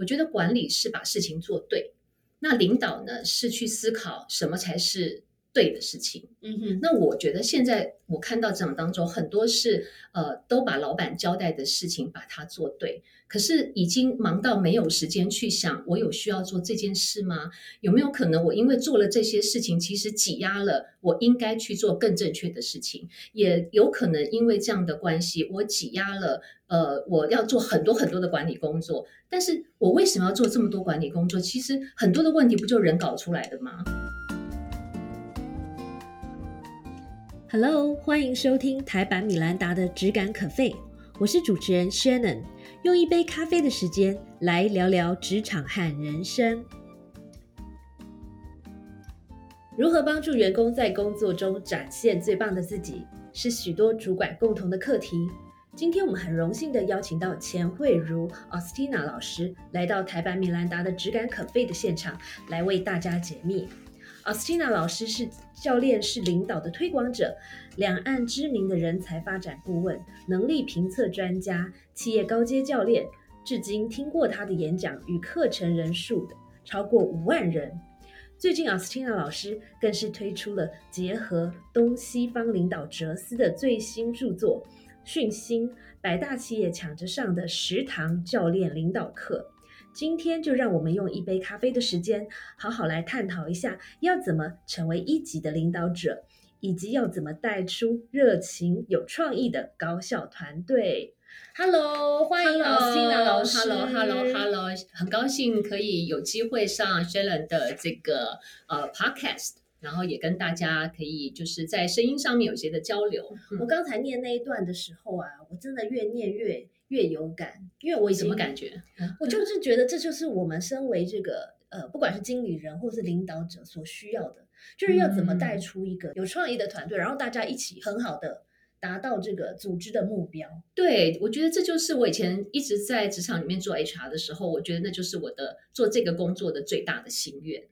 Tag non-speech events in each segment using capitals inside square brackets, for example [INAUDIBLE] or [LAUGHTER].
我觉得管理是把事情做对，那领导呢是去思考什么才是。对的事情，嗯哼，那我觉得现在我看到职场当中很多是呃都把老板交代的事情把它做对，可是已经忙到没有时间去想我有需要做这件事吗？有没有可能我因为做了这些事情，其实挤压了我应该去做更正确的事情？也有可能因为这样的关系，我挤压了呃我要做很多很多的管理工作，但是我为什么要做这么多管理工作？其实很多的问题不就人搞出来的吗？Hello，欢迎收听台版米兰达的《只感可废》，我是主持人 Shannon，用一杯咖啡的时间来聊聊职场和人生。如何帮助员工在工作中展现最棒的自己，是许多主管共同的课题。今天我们很荣幸的邀请到钱慧茹 Austina 老师来到台版米兰达的《只感可废》的现场，来为大家解密。Austina 老师是教练是领导的推广者，两岸知名的人才发展顾问，能力评测专家，企业高阶教练。至今听过他的演讲与课程人数超过五万人。最近，Austina 老师更是推出了结合东西方领导哲思的最新著作《讯星百大企业抢着上的十堂教练领导课》。今天就让我们用一杯咖啡的时间，好好来探讨一下，要怎么成为一级的领导者，以及要怎么带出热情、有创意的高效团队。Hello，欢迎老师，老师。Hello，Hello，Hello，很高兴可以有机会上 Shellen 的这个呃 Podcast，然后也跟大家可以就是在声音上面有些的交流。我刚才念那一段的时候啊，我真的越念越。越有感，因为我什么感觉？我就是觉得这就是我们身为这个呃，不管是经理人或是领导者所需要的，就是要怎么带出一个有创意的团队，然后大家一起很好的达到这个组织的目标。对，我觉得这就是我以前一直在职场里面做 HR 的时候，我觉得那就是我的做这个工作的最大的心愿。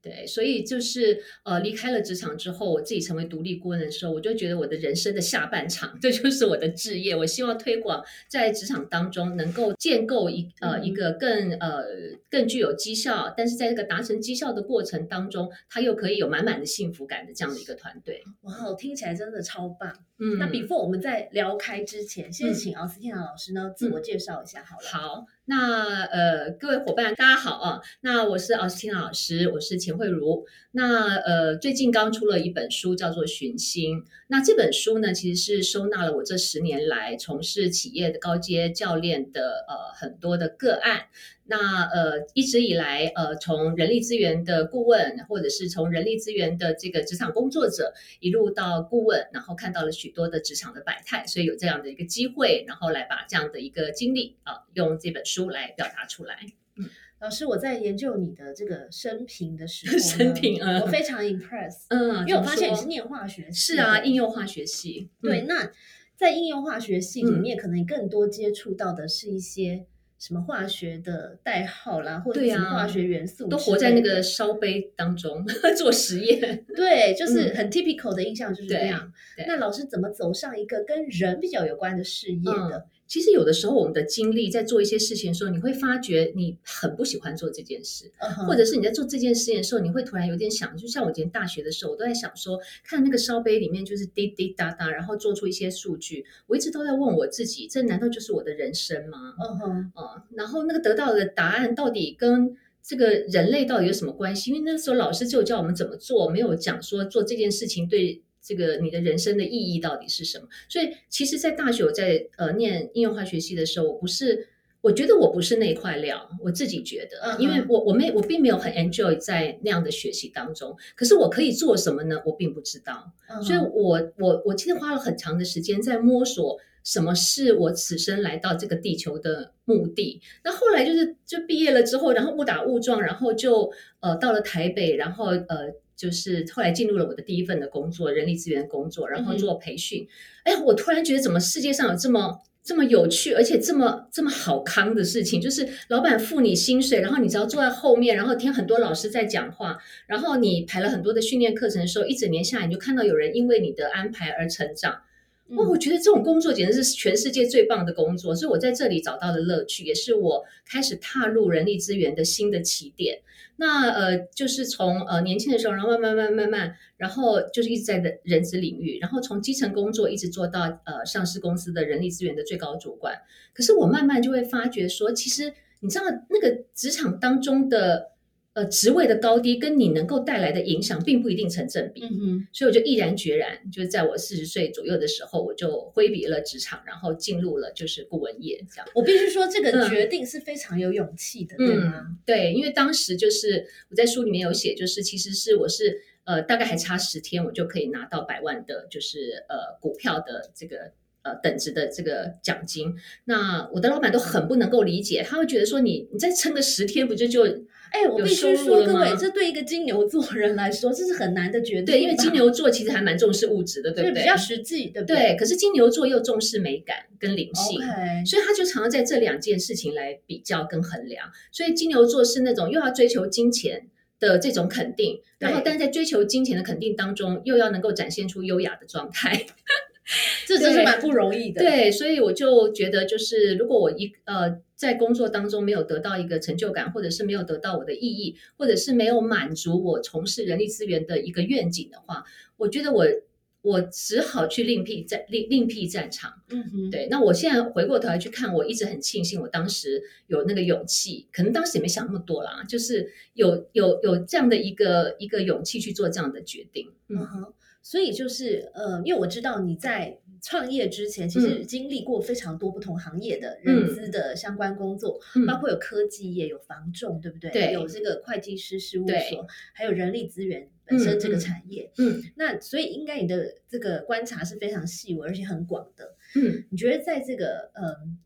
对，所以就是呃，离开了职场之后，我自己成为独立顾问的时候，我就觉得我的人生的下半场，这就是我的置业。我希望推广在职场当中能够建构一呃一个更呃更具有绩效，但是在这个达成绩效的过程当中，他又可以有满满的幸福感的这样的一个团队。哇，听起来真的超棒。嗯，那 before 我们在聊开之前，先请奥斯汀老师呢自我介绍一下好了。好。那呃，各位伙伴，大家好啊！那我是奥斯汀老师，我是钱慧茹。那呃，最近刚出了一本书，叫做《寻星》。那这本书呢，其实是收纳了我这十年来从事企业的高阶教练的呃很多的个案。那呃，一直以来呃，从人力资源的顾问，或者是从人力资源的这个职场工作者，一路到顾问，然后看到了许多的职场的百态，所以有这样的一个机会，然后来把这样的一个经历啊，用这本书来表达出来。嗯，老师，我在研究你的这个生平的时候，[LAUGHS] 生平，我非常 impress，嗯，因为我发现你是念化学，是啊，应用化学系，对，那在应用化学系里面，可能你更多接触到的是一些。什么化学的代号啦，或者什么化学元素，都活在那个烧杯当中 [LAUGHS] 做实验。对，就是很 typical 的印象就是这样。那老师怎么走上一个跟人比较有关的事业的？其实有的时候，我们的经历在做一些事情的时候，你会发觉你很不喜欢做这件事，或者是你在做这件事情的时候，你会突然有点想，就像我以前大学的时候，我都在想说，看那个烧杯里面就是滴滴答答，然后做出一些数据，我一直都在问我自己，这难道就是我的人生吗？嗯哼，啊，然后那个得到的答案到底跟这个人类到底有什么关系？因为那时候老师就教我们怎么做，没有讲说做这件事情对。这个你的人生的意义到底是什么？所以其实，在大学我在呃念应用化学系的时候，我不是，我觉得我不是那块料，我自己觉得，因为我我没我并没有很 enjoy 在那样的学习当中。可是我可以做什么呢？我并不知道。所以我我我其实花了很长的时间在摸索什么是我此生来到这个地球的目的。那后来就是就毕业了之后，然后误打误撞，然后就呃到了台北，然后呃。就是后来进入了我的第一份的工作，人力资源工作，然后做培训。哎呀，我突然觉得，怎么世界上有这么这么有趣，而且这么这么好康的事情？就是老板付你薪水，然后你只要坐在后面，然后听很多老师在讲话，然后你排了很多的训练课程的时候，一整年下来，你就看到有人因为你的安排而成长。哇，我觉得这种工作简直是全世界最棒的工作，所以我在这里找到了乐趣，也是我开始踏入人力资源的新的起点。那呃，就是从呃年轻的时候，然后慢慢慢慢慢，然后就是一直在人人资领域，然后从基层工作一直做到呃上市公司的人力资源的最高主管。可是我慢慢就会发觉说，其实你知道那个职场当中的。呃，职位的高低跟你能够带来的影响，并不一定成正比。嗯哼，所以我就毅然决然，就是在我四十岁左右的时候，我就挥别了职场，然后进入了就是顾问业。这样，我必须说，这个决定是非常有勇气的，对吗？对，因为当时就是我在书里面有写，就是其实是我是呃，大概还差十天，我就可以拿到百万的，就是呃股票的这个呃等值的这个奖金。那我的老板都很不能够理解，他会觉得说，你你再撑个十天，不就就？哎，我必须说，各位，这对一个金牛座人来说，这是很难的决定。对，因为金牛座其实还蛮重视物质的，对不对？比较实际，对不对？对。可是金牛座又重视美感跟灵性，所以他就常常在这两件事情来比较跟衡量。所以金牛座是那种又要追求金钱的这种肯定，然后但在追求金钱的肯定当中，又要能够展现出优雅的状态。[LAUGHS] 这真是蛮不容易的。对，所以我就觉得，就是如果我一呃在工作当中没有得到一个成就感，或者是没有得到我的意义，或者是没有满足我从事人力资源的一个愿景的话，我觉得我我只好去另辟战另另辟战场。嗯哼，对。那我现在回过头来去看，我一直很庆幸我当时有那个勇气，可能当时也没想那么多啦，就是有有有这样的一个一个勇气去做这样的决定。嗯哼。所以就是，呃，因为我知道你在创业之前，其实经历过非常多不同行业的人资的相关工作，包括有科技业、有房仲，对不对？对，有这个会计师事务所，还有人力资源本身这个产业。嗯，那所以应该你的这个观察是非常细微而且很广的。嗯，你觉得在这个，嗯。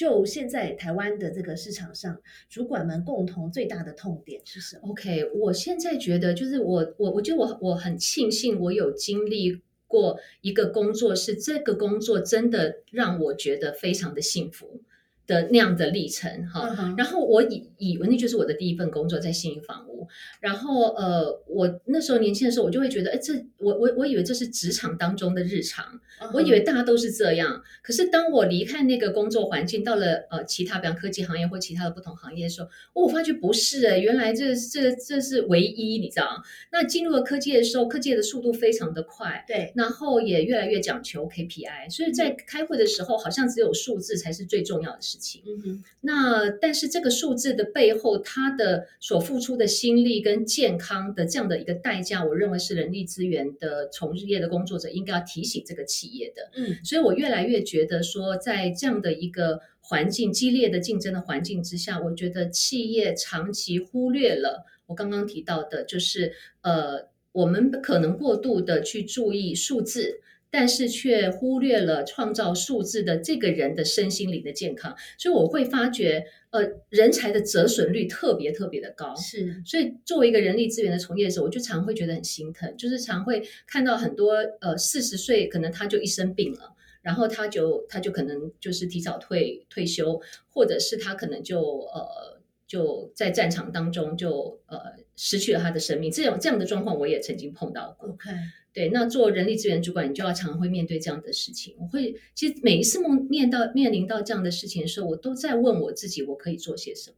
就现在台湾的这个市场上，主管们共同最大的痛点是什么？OK，我现在觉得就是我我我觉得我我很庆幸我有经历过一个工作，是这个工作真的让我觉得非常的幸福。的那样的历程哈，然后我以以为那就是我的第一份工作，在新营房屋。然后呃，我那时候年轻的时候，我就会觉得，哎，这我我我以为这是职场当中的日常，我以为大家都是这样。可是当我离开那个工作环境，到了呃其他，比方科技行业或其他的不同行业的时候，我发觉不是哎，原来这这这是唯一，你知道？那进入了科技的时候，科技的速度非常的快，对，然后也越来越讲求 KPI，所以在开会的时候，好像只有数字才是最重要的事情。嗯哼，那但是这个数字的背后，它的所付出的心力跟健康的这样的一个代价，我认为是人力资源的从事业的工作者应该要提醒这个企业的。嗯，所以我越来越觉得说，在这样的一个环境激烈的竞争的环境之下，我觉得企业长期忽略了我刚刚提到的，就是呃，我们可能过度的去注意数字。但是却忽略了创造数字的这个人的身心灵的健康，所以我会发觉，呃，人才的折损率特别特别的高。是，所以作为一个人力资源的从业者，我就常会觉得很心疼，就是常会看到很多呃四十岁可能他就一生病了，然后他就他就可能就是提早退退休，或者是他可能就呃就在战场当中就呃失去了他的生命，这种这样的状况我也曾经碰到过。OK。对，那做人力资源主管，你就要常常会面对这样的事情。我会其实每一次梦面到面临到这样的事情的时候，我都在问我自己，我可以做些什么，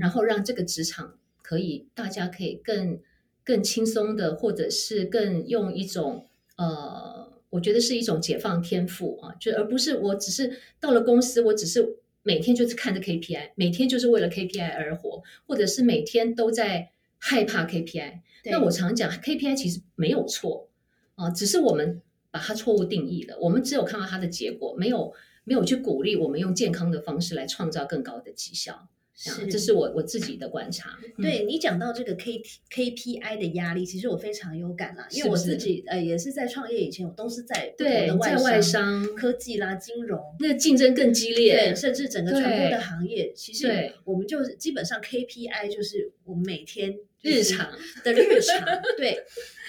然后让这个职场可以大家可以更更轻松的，或者是更用一种呃，我觉得是一种解放天赋啊，就而不是我只是到了公司，我只是每天就是看着 KPI，每天就是为了 KPI 而活，或者是每天都在害怕 KPI。那我常讲 KPI 其实没有错。啊，只是我们把它错误定义了。我们只有看到它的结果，没有没有去鼓励我们用健康的方式来创造更高的绩效。是，这是我我自己的观察。对你讲到这个 K K P I 的压力，其实我非常有感啦，因为我自己呃也是在创业以前，我都是在对在外商、科技啦、金融，那竞争更激烈，对甚至整个传播的行业，其实我们就基本上 K P I 就是我们每天。日常 [LAUGHS] 的日常。对，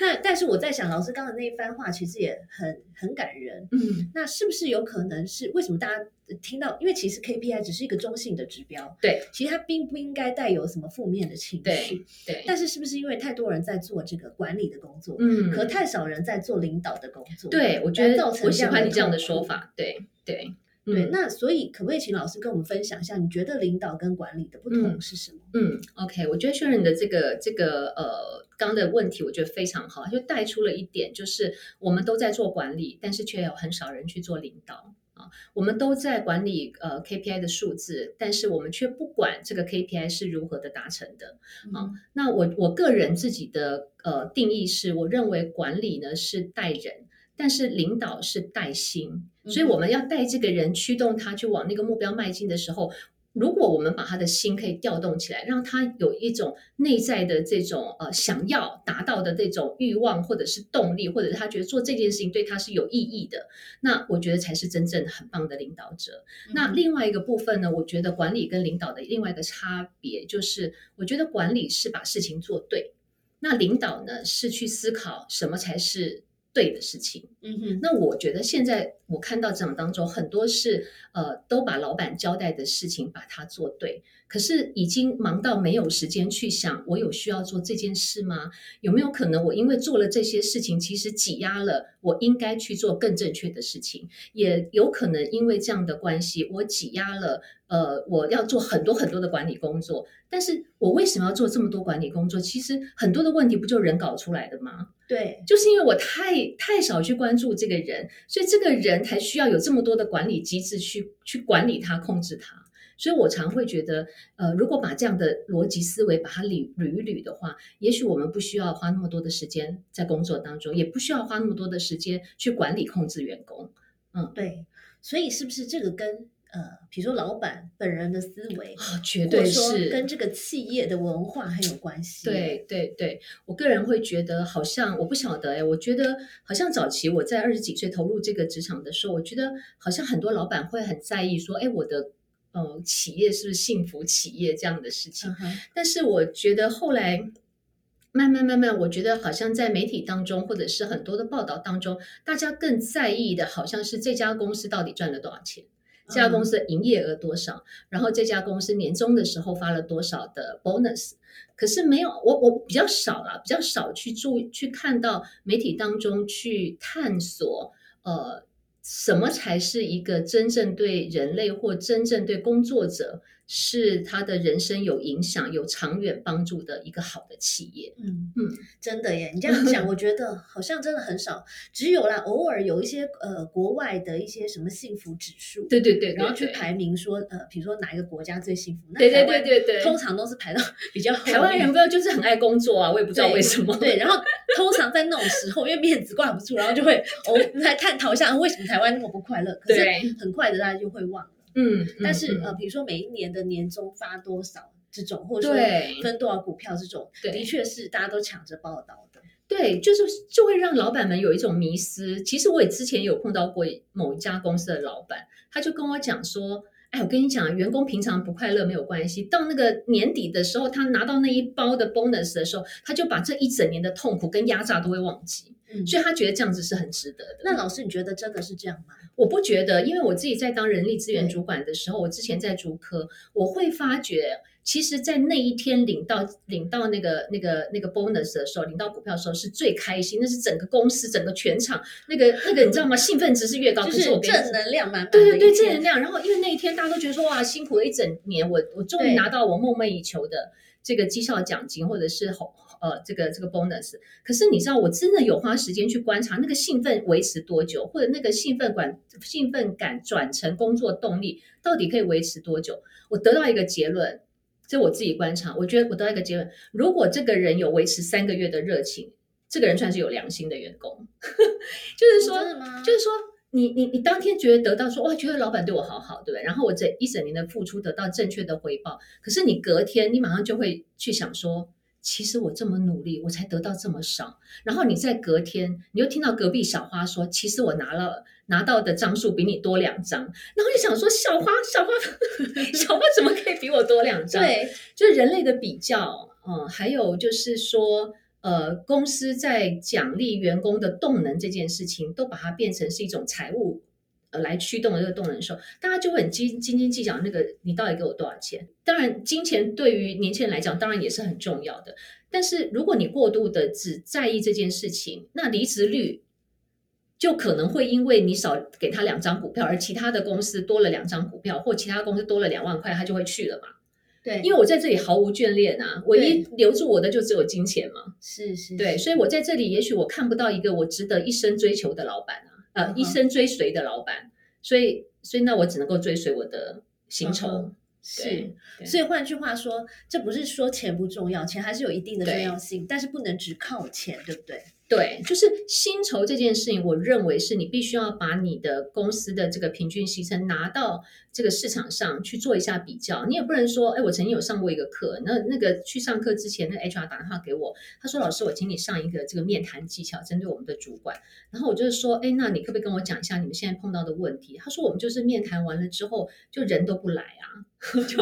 那但是我在想，老师刚才那一番话其实也很很感人。嗯，那是不是有可能是为什么大家听到？因为其实 KPI 只是一个中性的指标，对，其实它并不应该带有什么负面的情绪。对，但是是不是因为太多人在做这个管理的工作，嗯，可太少人在做领导的工作？对，我觉得我喜欢你这样的说法。对，对。对，那所以可不可以请老师跟我们分享一下，你觉得领导跟管理的不同是什么？嗯，OK，我觉得轩仁的这个这个呃刚的问题，我觉得非常好，就带出了一点，就是我们都在做管理，但是却有很少人去做领导啊。我们都在管理呃 KPI 的数字，但是我们却不管这个 KPI 是如何的达成的啊。那我我个人自己的呃定义是，我认为管理呢是带人。但是领导是带心，所以我们要带这个人，驱动他去往那个目标迈进的时候，如果我们把他的心可以调动起来，让他有一种内在的这种呃想要达到的这种欲望，或者是动力，或者是他觉得做这件事情对他是有意义的，那我觉得才是真正很棒的领导者。那另外一个部分呢，我觉得管理跟领导的另外一个差别就是，我觉得管理是把事情做对，那领导呢是去思考什么才是。对的事情，嗯哼，那我觉得现在我看到职场当中很多是，呃，都把老板交代的事情把它做对，可是已经忙到没有时间去想，我有需要做这件事吗？有没有可能我因为做了这些事情，其实挤压了我应该去做更正确的事情？也有可能因为这样的关系，我挤压了。呃，我要做很多很多的管理工作，但是我为什么要做这么多管理工作？其实很多的问题不就人搞出来的吗？对，就是因为我太太少去关注这个人，所以这个人才需要有这么多的管理机制去去管理他、控制他。所以我常会觉得，呃，如果把这样的逻辑思维把它捋捋一捋的话，也许我们不需要花那么多的时间在工作当中，也不需要花那么多的时间去管理、控制员工。嗯，对。所以是不是这个跟？呃，比如说老板本人的思维啊，绝对是跟这个企业的文化很有关系。对对对，我个人会觉得好像我不晓得哎，我觉得好像早期我在二十几岁投入这个职场的时候，我觉得好像很多老板会很在意说，哎，我的呃企业是不是幸福企业这样的事情。但是我觉得后来慢慢慢慢，我觉得好像在媒体当中或者是很多的报道当中，大家更在意的好像是这家公司到底赚了多少钱。这家公司的营业额多少？然后这家公司年终的时候发了多少的 bonus？可是没有，我我比较少了，比较少去注去看到媒体当中去探索，呃，什么才是一个真正对人类或真正对工作者。是他的人生有影响、有长远帮助的一个好的企业。嗯嗯，真的耶！你这样讲，我觉得好像真的很少，只有啦，偶尔有一些呃国外的一些什么幸福指数，对对对，然后去排名说呃，比如说哪一个国家最幸福？对对对对对，通常都是排到 [LAUGHS] 比较。台湾人不知道就是很爱工作啊，我也不知道为什么。对，然后通常在那种时候，因为面子挂不住，然后就会我们来探讨一下为什么台湾那么不快乐。可是很快的大家就会忘了。嗯，但是呃，比如说每一年的年终发多少这种，或者说分多少股票这种，的确是大家都抢着报道的。对，就是就会让老板们有一种迷失。其实我也之前有碰到过某一家公司的老板，他就跟我讲说：“哎，我跟你讲，员工平常不快乐没有关系，到那个年底的时候，他拿到那一包的 bonus 的时候，他就把这一整年的痛苦跟压榨都会忘记。嗯，所以他觉得这样子是很值得的。那老师，你觉得真的是这样吗？”我不觉得，因为我自己在当人力资源主管的时候，我之前在主科，我会发觉，其实，在那一天领到领到那个那个那个 bonus 的时候，领到股票的时候是最开心，那是整个公司整个全场那个那个你知道吗？兴奋值是越高，就是正能量满满。对对对，正能量。然后因为那一天大家都觉得说哇，辛苦了一整年，我我终于拿到我梦寐以求的这个绩效奖金，或者是红。呃，这个这个 bonus，可是你知道，我真的有花时间去观察那个兴奋维持多久，或者那个兴奋感兴奋感转成工作动力到底可以维持多久？我得到一个结论，这我自己观察，我觉得我得到一个结论：如果这个人有维持三个月的热情，这个人算是有良心的员工。[LAUGHS] 就是说，就是说，你你你当天觉得得到说哇，觉得老板对我好好，对不对？然后我这一整年的付出得到正确的回报，可是你隔天你马上就会去想说。其实我这么努力，我才得到这么少。然后你在隔天，你又听到隔壁小花说，其实我拿了拿到的张数比你多两张。然后就想说，小花小花 [LAUGHS] 小花怎么可以比我多两张？对，就是人类的比较，嗯，还有就是说，呃，公司在奖励员工的动能这件事情，都把它变成是一种财务。呃，来驱动的这个动能的时候，大家就会很斤斤斤计较那个你到底给我多少钱。当然，金钱对于年轻人来讲，当然也是很重要的。但是，如果你过度的只在意这件事情，那离职率就可能会因为你少给他两张股票，而其他的公司多了两张股票，或其他公司多了两万块，他就会去了嘛？对，因为我在这里毫无眷恋啊，唯一留住我的就只有金钱嘛。是是，对，所以我在这里，也许我看不到一个我值得一生追求的老板啊。呃，一生追随的老板，所以，所以那我只能够追随我的薪酬。是，所以换句话说，这不是说钱不重要，钱还是有一定的重要性，但是不能只靠钱，对不对？对，就是薪酬这件事情，我认为是你必须要把你的公司的这个平均薪酬拿到这个市场上去做一下比较。你也不能说，哎，我曾经有上过一个课，那那个去上课之前，那 HR 打电话给我，他说：“老师，我请你上一个这个面谈技巧，针对我们的主管。”然后我就是说：“哎，那你可不可以跟我讲一下你们现在碰到的问题？”他说：“我们就是面谈完了之后，就人都不来啊，[LAUGHS] 就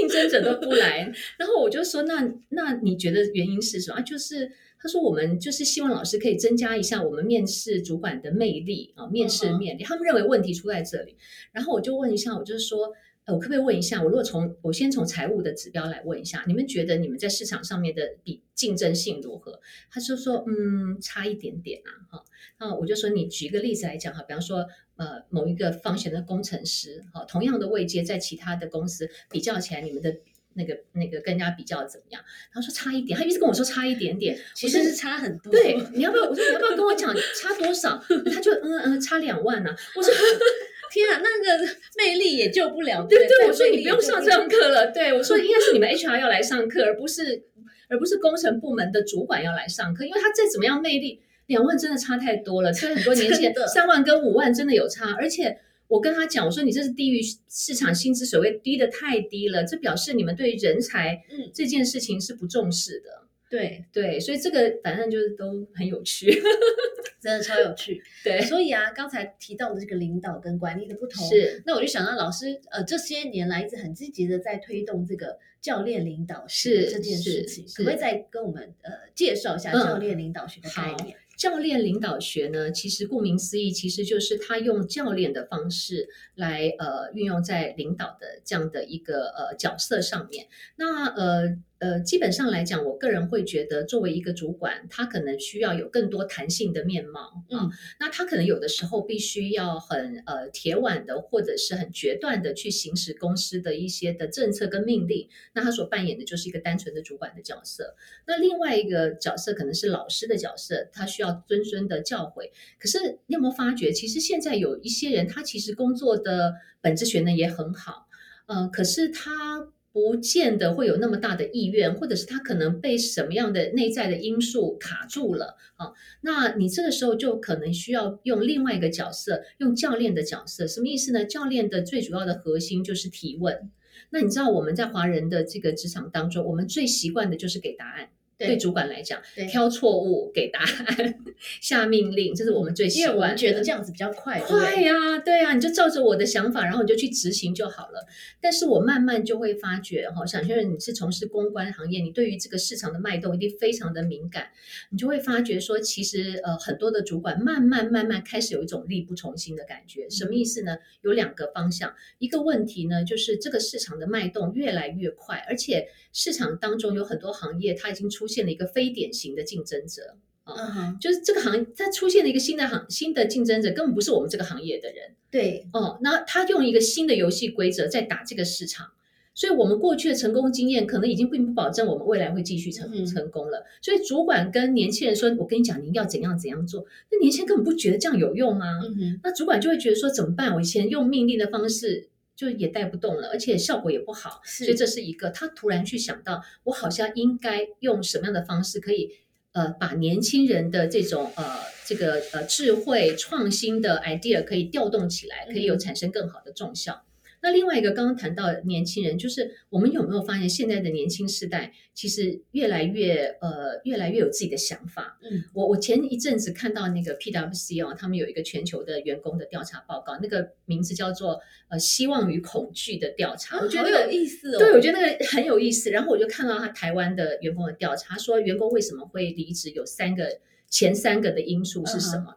应征者都不来。”然后我就说：“那那你觉得原因是什么啊？”就是。他说：“我们就是希望老师可以增加一下我们面试主管的魅力啊，面试魅力。他们认为问题出在这里。然后我就问一下，我就是说，呃，我可不可以问一下，我如果从我先从财务的指标来问一下，你们觉得你们在市场上面的比竞争性如何？他就说，嗯，差一点点啊，哈。那我就说，你举一个例子来讲哈，比方说，呃，某一个方选的工程师，哈，同样的位阶，在其他的公司比较起来，你们的。”那个那个跟人家比较怎么样？他说差一点，他一直跟我说差一点点，其实是差很多。对，你要不要？我说你要不要跟我讲差多少？他就嗯嗯，差两万呢。我说 [LAUGHS] 天啊，那个魅力也救不了。对对，我说你不用上这堂课了。对我说 [LAUGHS] 应该是你们 HR 要来上课，而不是而不是工程部门的主管要来上课，因为他再怎么样魅力，两万真的差太多了。所以很多 [LAUGHS] 年轻人三万跟五万真的有差，而且。我跟他讲，我说你这是低于市场薪资水位，低的太低了，这表示你们对人才嗯这件事情是不重视的。对对，所以这个反正就是都很有趣，[LAUGHS] 真的超有趣。对，所以啊，刚才提到的这个领导跟管理的不同，是那我就想到老师呃这些年来一直很积极的在推动这个教练领导是这件事情，可不可以再跟我们呃介绍一下教练领导学的概念？教练领导学呢，其实顾名思义，其实就是他用教练的方式来呃运用在领导的这样的一个呃角色上面。那呃。呃，基本上来讲，我个人会觉得，作为一个主管，他可能需要有更多弹性的面貌啊。那他可能有的时候必须要很呃铁腕的，或者是很决断的去行使公司的一些的政策跟命令。那他所扮演的就是一个单纯的主管的角色。那另外一个角色可能是老师的角色，他需要谆谆的教诲。可是你有没有发觉，其实现在有一些人，他其实工作的本质学呢也很好，呃，可是他。不见得会有那么大的意愿，或者是他可能被什么样的内在的因素卡住了啊？那你这个时候就可能需要用另外一个角色，用教练的角色，什么意思呢？教练的最主要的核心就是提问。那你知道我们在华人的这个职场当中，我们最习惯的就是给答案。对主管来讲，挑错误给答案，[LAUGHS] 下命令，这是我们最习惯。觉得这样子比较快，快呀，对呀，你就照着我的想法，然后你就去执行就好了。但是我慢慢就会发觉，哈，想确认你是从事公关行业，你对于这个市场的脉动一定非常的敏感，你就会发觉说，其实呃，很多的主管慢慢慢慢开始有一种力不从心的感觉。什么意思呢？有两个方向，一个问题呢，就是这个市场的脉动越来越快，而且市场当中有很多行业，它已经出。现了一个非典型的竞争者啊，就是这个行业，它出现了一个新的行新的竞争者，根本不是我们这个行业的人。对，哦，那他用一个新的游戏规则在打这个市场，所以我们过去的成功经验可能已经并不保证我们未来会继续成成功了。所以主管跟年轻人说：“我跟你讲，您要怎样怎样做。”那年轻人根本不觉得这样有用啊。那主管就会觉得说：“怎么办？我以前用命令的方式。”就也带不动了，而且效果也不好，所以这是一个他突然去想到，我好像应该用什么样的方式可以呃把年轻人的这种呃这个呃智慧创新的 idea 可以调动起来，可以有产生更好的重效。那另外一个刚刚谈到年轻人，就是我们有没有发现现在的年轻世代其实越来越呃越来越有自己的想法？嗯，我我前一阵子看到那个 PwC 哦，他们有一个全球的员工的调查报告，那个名字叫做呃希望与恐惧的调查，我觉得有意思哦。对，我觉得那个很有意思。然后我就看到他台湾的员工的调查，说员工为什么会离职，有三个前三个的因素是什么？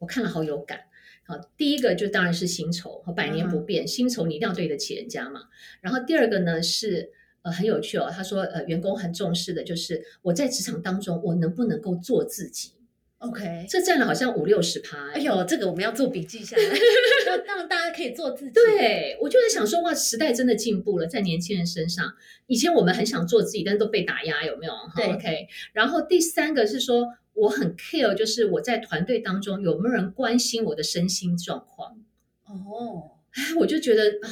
我看了好有感。好，第一个就当然是薪酬和百年不变，薪酬你一定要对得起人家嘛。然后第二个呢是呃很有趣哦，他说呃员工很重视的就是我在职场当中我能不能够做自己。OK，这占了好像五六十趴。哎呦，这个我们要做笔记下来，[LAUGHS] 让让大家可以做自己。对我就在想说哇，时代真的进步了，在年轻人身上，以前我们很想做自己，但是都被打压，有没有？对，OK。然后第三个是说。我很 care，就是我在团队当中有没有人关心我的身心状况。哦，哎，我就觉得啊，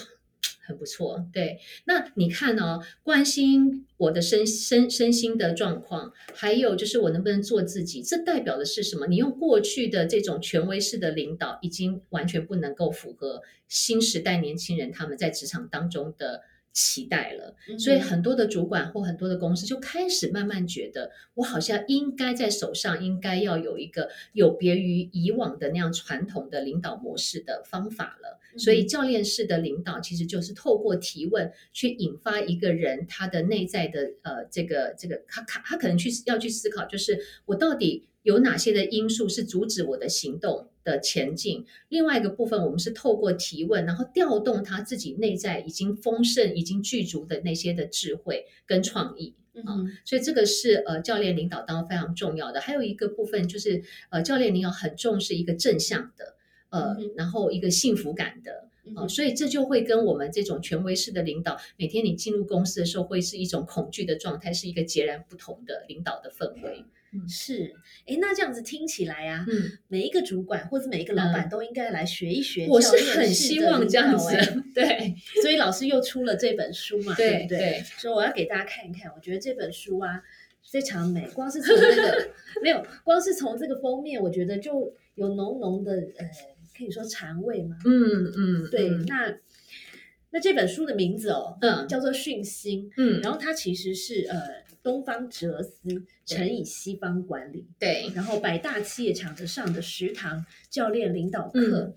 很不错。对，那你看哦？关心我的身身身心的状况，还有就是我能不能做自己，这代表的是什么？你用过去的这种权威式的领导，已经完全不能够符合新时代年轻人他们在职场当中的。期待了，所以很多的主管或很多的公司就开始慢慢觉得，我好像应该在手上应该要有一个有别于以往的那样传统的领导模式的方法了。所以教练式的领导其实就是透过提问去引发一个人他的内在的呃这个这个他他他可能去要去思考，就是我到底。有哪些的因素是阻止我的行动的前进？另外一个部分，我们是透过提问，然后调动他自己内在已经丰盛、已经具足的那些的智慧跟创意啊。所以这个是呃教练领导当中非常重要的。还有一个部分就是呃教练领导很重视一个正向的呃，然后一个幸福感的啊。所以这就会跟我们这种权威式的领导，每天你进入公司的时候会是一种恐惧的状态，是一个截然不同的领导的氛围。是，哎，那这样子听起来啊，嗯，每一个主管或者每一个老板都应该来学一学。我是很希望这样子，对，所以老师又出了这本书嘛，[LAUGHS] 对不对？所以我要给大家看一看，我觉得这本书啊非常美，光是从那个 [LAUGHS] 没有，光是从这个封面，我觉得就有浓浓的呃，可以说禅味嘛，嗯嗯，对，那。那这本书的名字哦，嗯，叫做《讯心》，嗯，然后它其实是呃东方哲思乘以西方管理，对，然后百大企业场子上的食堂教练领导课。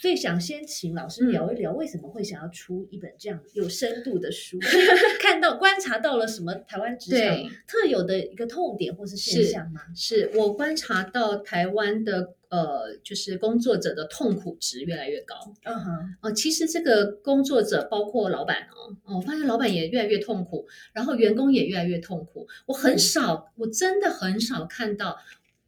所以想先请老师聊一聊，为什么会想要出一本这样有深度的书？[LAUGHS] 看到观察到了什么台湾职场特有的一个痛点或是现象吗？是我观察到台湾的呃，就是工作者的痛苦值越来越高。嗯哼，哦，其实这个工作者包括老板哦，哦，我发现老板也越来越痛苦，然后员工也越来越痛苦。我很少，我真的很少看到，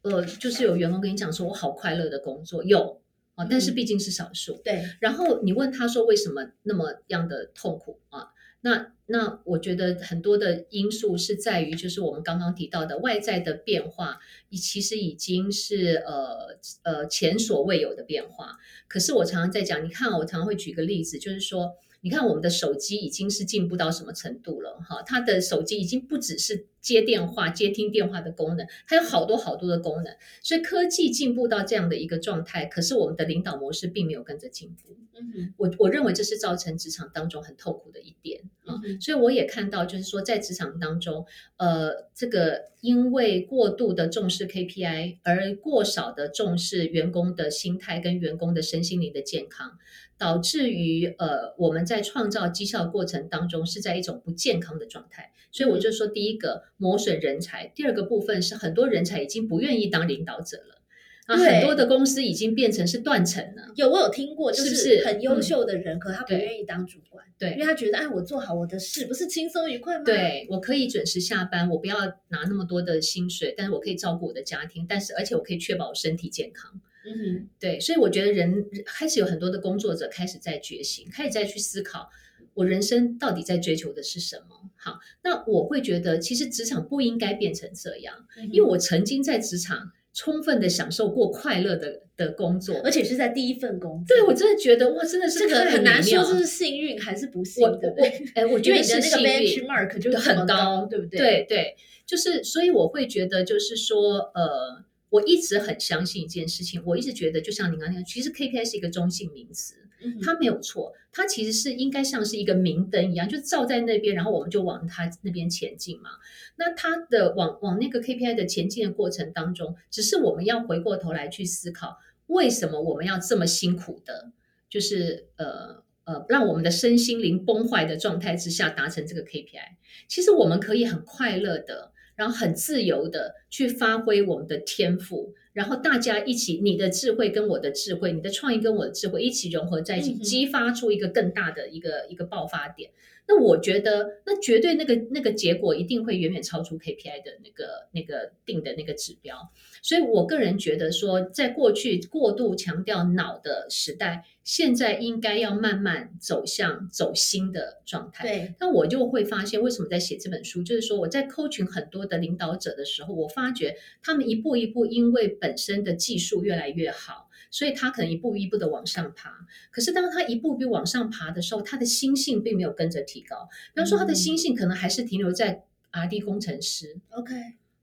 呃，就是有员工跟你讲说，我好快乐的工作有。但是毕竟是少数，对。然后你问他说为什么那么样的痛苦啊？那那我觉得很多的因素是在于，就是我们刚刚提到的外在的变化，其实已经是呃呃前所未有的变化。可是我常常在讲，你看，我常常会举个例子，就是说。你看，我们的手机已经是进步到什么程度了？哈，它的手机已经不只是接电话、接听电话的功能，还有好多好多的功能。所以科技进步到这样的一个状态，可是我们的领导模式并没有跟着进步。嗯我我认为这是造成职场当中很痛苦的一点啊。所以我也看到，就是说在职场当中，呃，这个因为过度的重视 KPI，而过少的重视员工的心态跟员工的身心灵的健康。导致于呃，我们在创造绩效过程当中是在一种不健康的状态，所以我就说，第一个磨损人才，第二个部分是很多人才已经不愿意当领导者了，啊，很多的公司已经变成是断层了。有我有听过，就是很优秀的人，可他不愿意当主管，对，因为他觉得，哎，我做好我的事，不是轻松愉快吗？对我可以准时下班，我不要拿那么多的薪水，但是我可以照顾我的家庭，但是而且我可以确保我身体健康。嗯哼，对，所以我觉得人开始有很多的工作者开始在觉醒，开始在去思考我人生到底在追求的是什么。好，那我会觉得其实职场不应该变成这样，因为我曾经在职场充分的享受过快乐的的工作，而且是在第一份工作。对我真的觉得哇，真的是这个很难说这是幸运还是不幸，对不对？哎，我觉得是幸运，mark 就很高，对不对？对对，就是所以我会觉得就是说呃。我一直很相信一件事情，我一直觉得，就像你刚才，其实 KPI 是一个中性名词，它没有错，它其实是应该像是一个明灯一样，就照在那边，然后我们就往它那边前进嘛。那它的往往那个 KPI 的前进的过程当中，只是我们要回过头来去思考，为什么我们要这么辛苦的，就是呃呃，让我们的身心灵崩坏的状态之下达成这个 KPI。其实我们可以很快乐的。然后很自由的去发挥我们的天赋，然后大家一起，你的智慧跟我的智慧，你的创意跟我的智慧一起融合在一起，激发出一个更大的一个一个爆发点。那我觉得，那绝对那个那个结果一定会远远超出 KPI 的那个那个定的那个指标。所以我个人觉得说，在过去过度强调脑的时代，现在应该要慢慢走向走心的状态。对，那我就会发现，为什么在写这本书，就是说我在 coaching 很多的领导者的时候，我发觉他们一步一步，因为本身的技术越来越好，所以他可能一步一步的往上爬。可是当他一步一步往上爬的时候，他的心性并没有跟着提高。比方说，他的心性可能还是停留在 R&D 工程师。OK，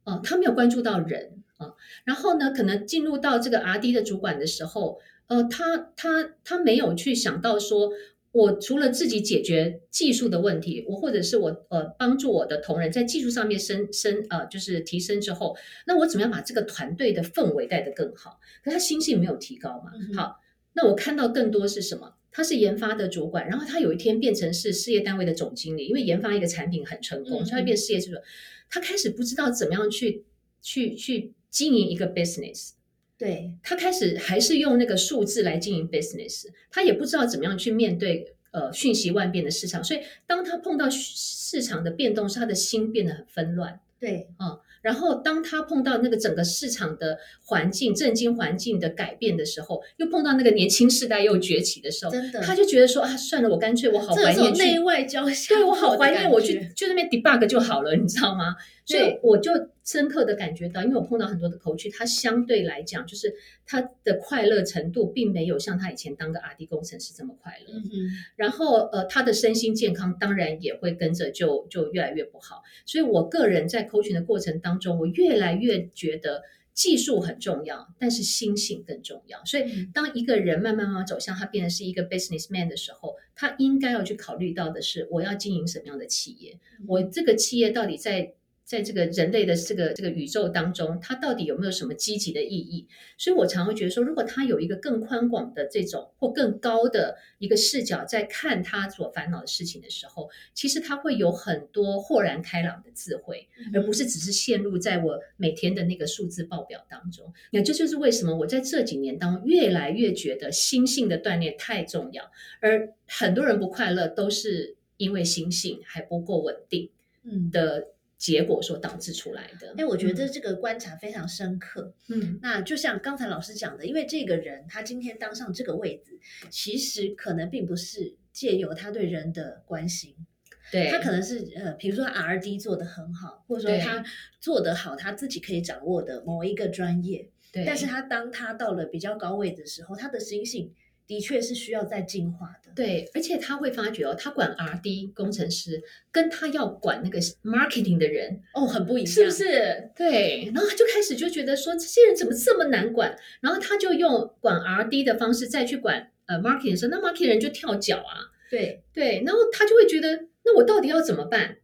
哦，他没有关注到人。啊，然后呢，可能进入到这个 R D 的主管的时候，呃，他他他没有去想到说，我除了自己解决技术的问题，我或者是我呃帮助我的同仁在技术上面升升呃就是提升之后，那我怎么样把这个团队的氛围带得更好？可他心性没有提高嘛？好，那我看到更多是什么？他是研发的主管，然后他有一天变成是事业单位的总经理，因为研发一个产品很成功，所以他变事业是他开始不知道怎么样去去去。经营一个 business，对他开始还是用那个数字来经营 business，他也不知道怎么样去面对呃瞬息万变的市场，所以当他碰到市场的变动，是他的心变得很纷乱。对啊。然后，当他碰到那个整个市场的环境、震惊环境的改变的时候，又碰到那个年轻世代又崛起的时候，真的，他就觉得说啊，算了，我干脆我好怀念内外交对我好怀念我去就那边 debug 就好了，你知道吗？所以我就深刻的感觉到，因为我碰到很多的 coach，他相对来讲，就是他的快乐程度并没有像他以前当个 R&D 工程师这么快乐。嗯然后呃，他的身心健康当然也会跟着就就越来越不好。所以我个人在 coaching 的过程当中，我越来越觉得技术很重要，但是心性更重要。所以当一个人慢慢慢慢走向他变成是一个 businessman 的时候，他应该要去考虑到的是，我要经营什么样的企业？我这个企业到底在？在这个人类的这个这个宇宙当中，它到底有没有什么积极的意义？所以我常会觉得说，如果他有一个更宽广的这种或更高的一个视角，在看他所烦恼的事情的时候，其实他会有很多豁然开朗的智慧，而不是只是陷入在我每天的那个数字报表当中。那这就是为什么我在这几年当中越来越觉得心性的锻炼太重要，而很多人不快乐都是因为心性还不够稳定，嗯的。结果所导致出来的，哎，我觉得这个观察非常深刻。嗯，那就像刚才老师讲的，因为这个人他今天当上这个位置，其实可能并不是借由他对人的关心，对他可能是呃，比如说 R D 做的很好，或者说他做得好，他自己可以掌握的某一个专业。对，但是他当他到了比较高位的时候，他的心性。的确是需要再进化的，对，而且他会发觉哦，他管 R D 工程师，跟他要管那个 marketing 的人哦，很不一样，是不是？对，然后他就开始就觉得说，这些人怎么这么难管？然后他就用管 R D 的方式再去管呃 marketing 的时候，那 marketing 人就跳脚啊，对对，然后他就会觉得，那我到底要怎么办？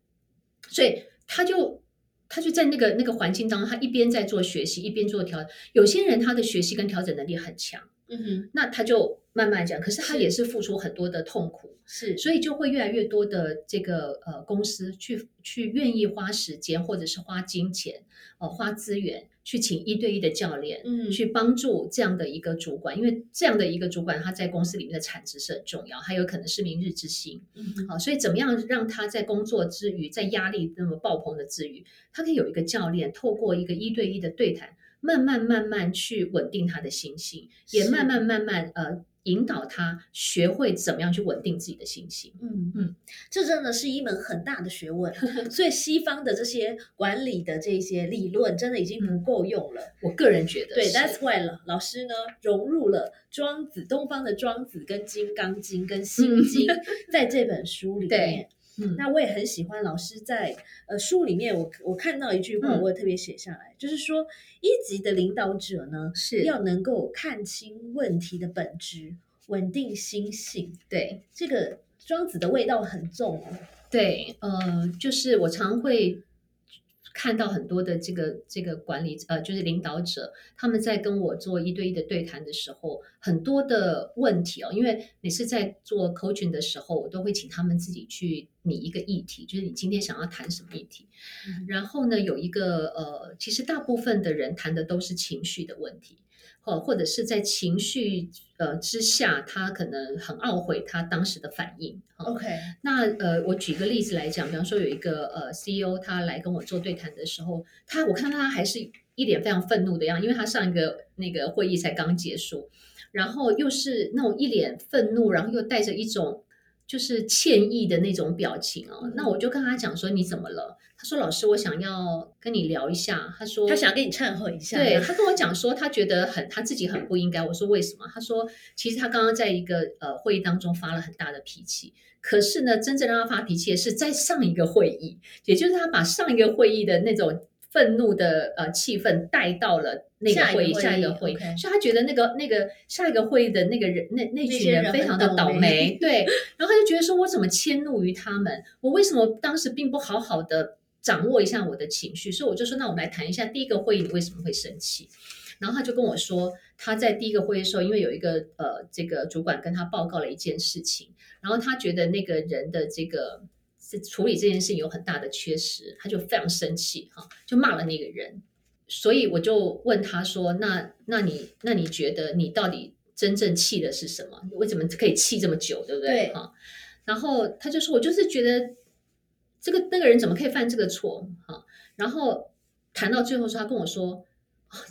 所以他就他就在那个那个环境当中，他一边在做学习，一边做调。有些人他的学习跟调整能力很强。嗯哼，那他就慢慢讲，可是他也是。付出很多的痛苦，是，所以就会越来越多的这个呃公司去去愿意花时间或者是花金钱，呃花资源去请一对一的教练，嗯，去帮助这样的一个主管，因为这样的一个主管他在公司里面的产值是很重要，还有可能是明日之星，嗯，好，所以怎么样让他在工作之余，在压力那么爆棚的之余，他可以有一个教练，透过一个一对一的对谈。慢慢慢慢去稳定他的心性，也慢慢慢慢呃引导他学会怎么样去稳定自己的心性。嗯嗯，这真的是一门很大的学问。[LAUGHS] 所以西方的这些管理的这些理论，真的已经不够用了。我个人觉得，对，That's why 了。老师呢融入了庄子，东方的庄子跟金刚经跟心经，[LAUGHS] 在这本书里面。嗯，那我也很喜欢老师在呃书里面，我我看到一句话，我也特别写下来，就是说一级的领导者呢是。要能够看清问题的本质，稳定心性，对，这个庄子的味道很重哦。对，呃，就是我常会看到很多的这个这个管理呃，就是领导者，他们在跟我做一对一的对谈的时候，很多的问题哦，因为每次在做 coaching 的时候，我都会请他们自己去拟一个议题，就是你今天想要谈什么议题。然后呢，有一个呃，其实大部分的人谈的都是情绪的问题。或或者是在情绪呃之下，他可能很懊悔他当时的反应。OK，那呃，我举个例子来讲，比方说有一个呃 CEO，他来跟我做对谈的时候，他我看到他还是一脸非常愤怒的样，因为他上一个那个会议才刚结束，然后又是那种一脸愤怒，然后又带着一种。就是歉意的那种表情哦，那我就跟他讲说你怎么了？他说老师，我想要跟你聊一下。他说他想跟你忏悔一下。对他跟我讲说他觉得很他自己很不应该。我说为什么？他说其实他刚刚在一个呃会议当中发了很大的脾气，可是呢，真正让他发脾气的是在上一个会议，也就是他把上一个会议的那种。愤怒的呃气氛带到了那个会议，下一个会议，所以他觉得那个那个下一个会议的那个人那那群人非常的倒霉，[LAUGHS] 对，然后他就觉得说，我怎么迁怒于他们？我为什么当时并不好好的掌握一下我的情绪？所以我就说，那我们来谈一下第一个会议你为什么会生气？然后他就跟我说，他在第一个会议的时候，因为有一个呃这个主管跟他报告了一件事情，然后他觉得那个人的这个。是处理这件事情有很大的缺失，他就非常生气，哈，就骂了那个人。所以我就问他说：“那那你那你觉得你到底真正气的是什么？为什么可以气这么久，对不对？”哈，然后他就说：“我就是觉得这个那个人怎么可以犯这个错？”哈，然后谈到最后说，他跟我说：“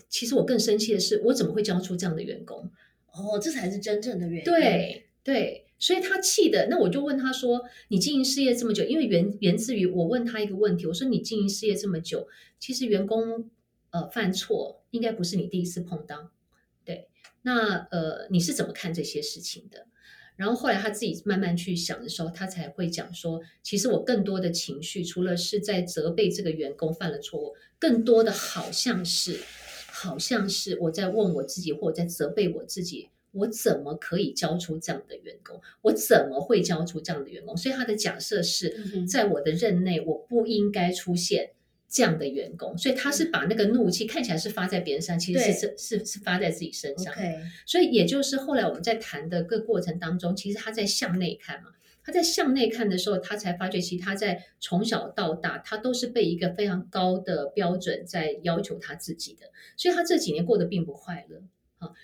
其实我更生气的是，我怎么会教出这样的员工？哦，这才是真正的原因。”对对。所以他气的，那我就问他说：“你经营事业这么久，因为源源自于我问他一个问题，我说你经营事业这么久，其实员工呃犯错应该不是你第一次碰到，对？那呃你是怎么看这些事情的？然后后来他自己慢慢去想的时候，他才会讲说，其实我更多的情绪，除了是在责备这个员工犯了错误，更多的好像是好像是我在问我自己，或者在责备我自己。”我怎么可以教出这样的员工？我怎么会教出这样的员工？所以他的假设是在我的任内，我不应该出现这样的员工。所以他是把那个怒气看起来是发在别人身上，其实是是是发在自己身上。所以也就是后来我们在谈的各过程当中，其实他在向内看嘛。他在向内看的时候，他才发觉，其实他在从小到大，他都是被一个非常高的标准在要求他自己的。所以他这几年过得并不快乐。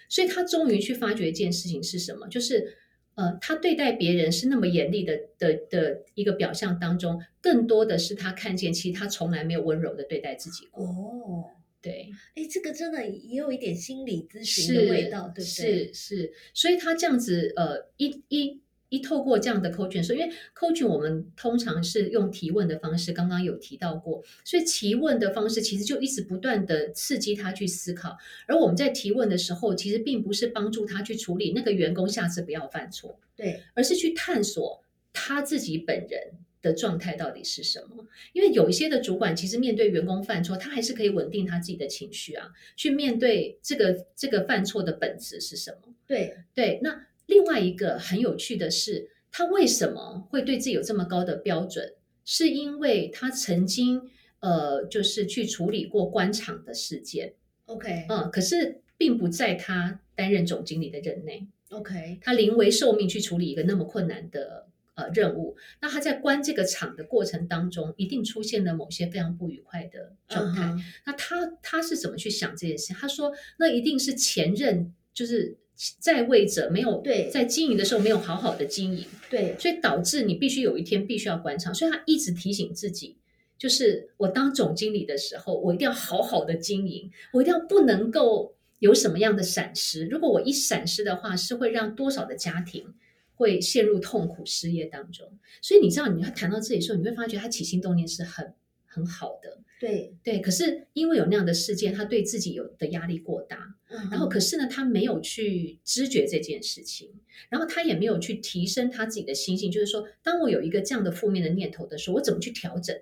所以他终于去发觉一件事情是什么？就是，呃，他对待别人是那么严厉的的的一个表象当中，更多的是他看见，其实他从来没有温柔的对待自己过。哦，对，哎，这个真的也有一点心理咨询的味道，对不对？是是，所以他这样子，呃，一一。一透过这样的 coaching，说，因为 coaching 我们通常是用提问的方式，刚刚有提到过，所以提问的方式其实就一直不断的刺激他去思考，而我们在提问的时候，其实并不是帮助他去处理那个员工下次不要犯错，对，而是去探索他自己本人的状态到底是什么。因为有一些的主管其实面对员工犯错，他还是可以稳定他自己的情绪啊，去面对这个这个犯错的本质是什么？对对，那。另外一个很有趣的是，他为什么会对自己有这么高的标准？是因为他曾经呃，就是去处理过官场的事件。OK，嗯，可是并不在他担任总经理的任内。OK，他临危受命去处理一个那么困难的呃任务，那他在关这个场的过程当中，一定出现了某些非常不愉快的状态。那他他是怎么去想这件事？他说，那一定是前任就是。在位者没有对在经营的时候没有好好的经营，对，所以导致你必须有一天必须要关场，所以他一直提醒自己，就是我当总经理的时候，我一定要好好的经营，我一定要不能够有什么样的闪失，如果我一闪失的话，是会让多少的家庭会陷入痛苦失业当中。所以你知道，你要谈到这里的时候，你会发觉他起心动念是很很好的。对对，可是因为有那样的事件，他对自己有的压力过大，嗯然后可是呢，他没有去知觉这件事情，然后他也没有去提升他自己的心性，就是说，当我有一个这样的负面的念头的时候，我怎么去调整？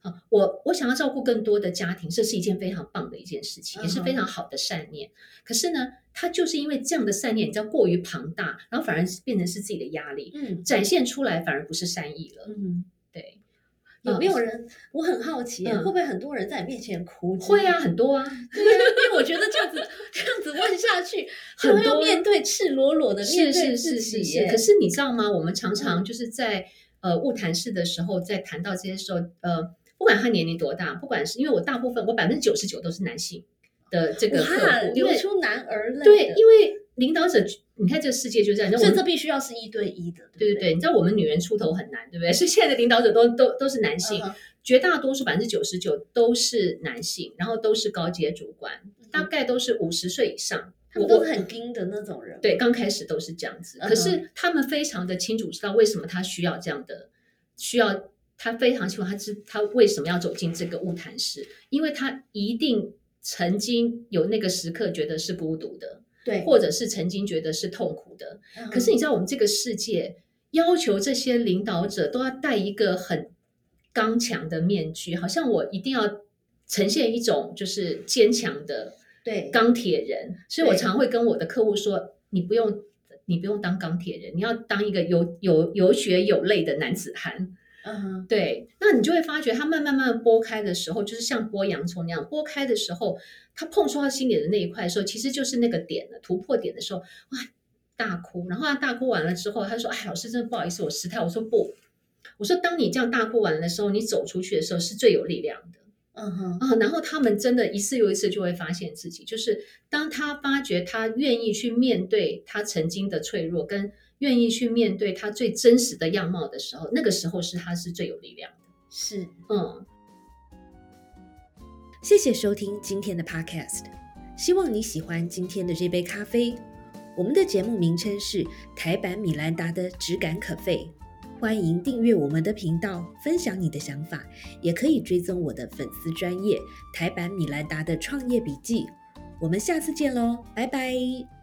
啊，我我想要照顾更多的家庭，这是一件非常棒的一件事情，也是非常好的善念。可是呢，他就是因为这样的善念，你知道过于庞大，然后反而变成是自己的压力，嗯展现出来反而不是善意了。嗯，对，有没有人？我很好奇，嗯会不会很多人在你面前哭？会啊，，很多啊，对啊，因为我觉得这样子这样子问下去，[LAUGHS] 就很多要面对赤裸裸的面是对是是是。可是你知道吗？我们常常就是在呃物谈室的时候，在谈到这些时候，呃，不管他年龄多大，不管是因为我大部分我百分之九十九都是男性的这个客，户，因流为出男儿泪。对，因为领导者，你看这个世界就这样，我们所以这必须要是一对一的，对不对对对，你知道我们女人出头很难，对不对？所以现在的领导者都都都是男性，绝大多数百分之九十九都是男性，然后都是高阶主管，大概都是五十岁以上。他们都是很盯的那种人。对，刚开始都是这样子，可是他们非常的清楚知道为什么他需要这样的，需要他非常希望他知他为什么要走进这个物谈室，因为他一定曾经有那个时刻觉得是孤独的，对，或者是曾经觉得是痛苦的。嗯可是你知道，我们这个世界要求这些领导者都要戴一个很刚强的面具，好像我一定要呈现一种就是坚强的对钢铁人。所以我常会跟我的客户说，你不用你不用当钢铁人，你要当一个有有有血有泪的男子汉。对，那你就会发觉，他慢慢慢慢剥开的时候，就是像剥洋葱那样剥开的时候，他碰触到心里的那一块的时候，其实就是那个点了，突破点的时候，哇，大哭。然后他大哭完了之后，他说：“哎，老师，真的不好意思，我失态。”我说：“不，我说当你这样大哭完了的时候，你走出去的时候是最有力量的。”嗯哼，啊，然后他们真的一次又一次就会发现自己，就是当他发觉他愿意去面对他曾经的脆弱，跟愿意去面对他最真实的样貌的时候，那个时候是他是最有力量的。是。嗯，谢谢收听今天的 Podcast，希望你喜欢今天的这杯咖啡。我们的节目名称是台版米兰达的质感可废，欢迎订阅我们的频道，分享你的想法，也可以追踪我的粉丝专业台版米兰达的创业笔记。我们下次见喽，拜拜。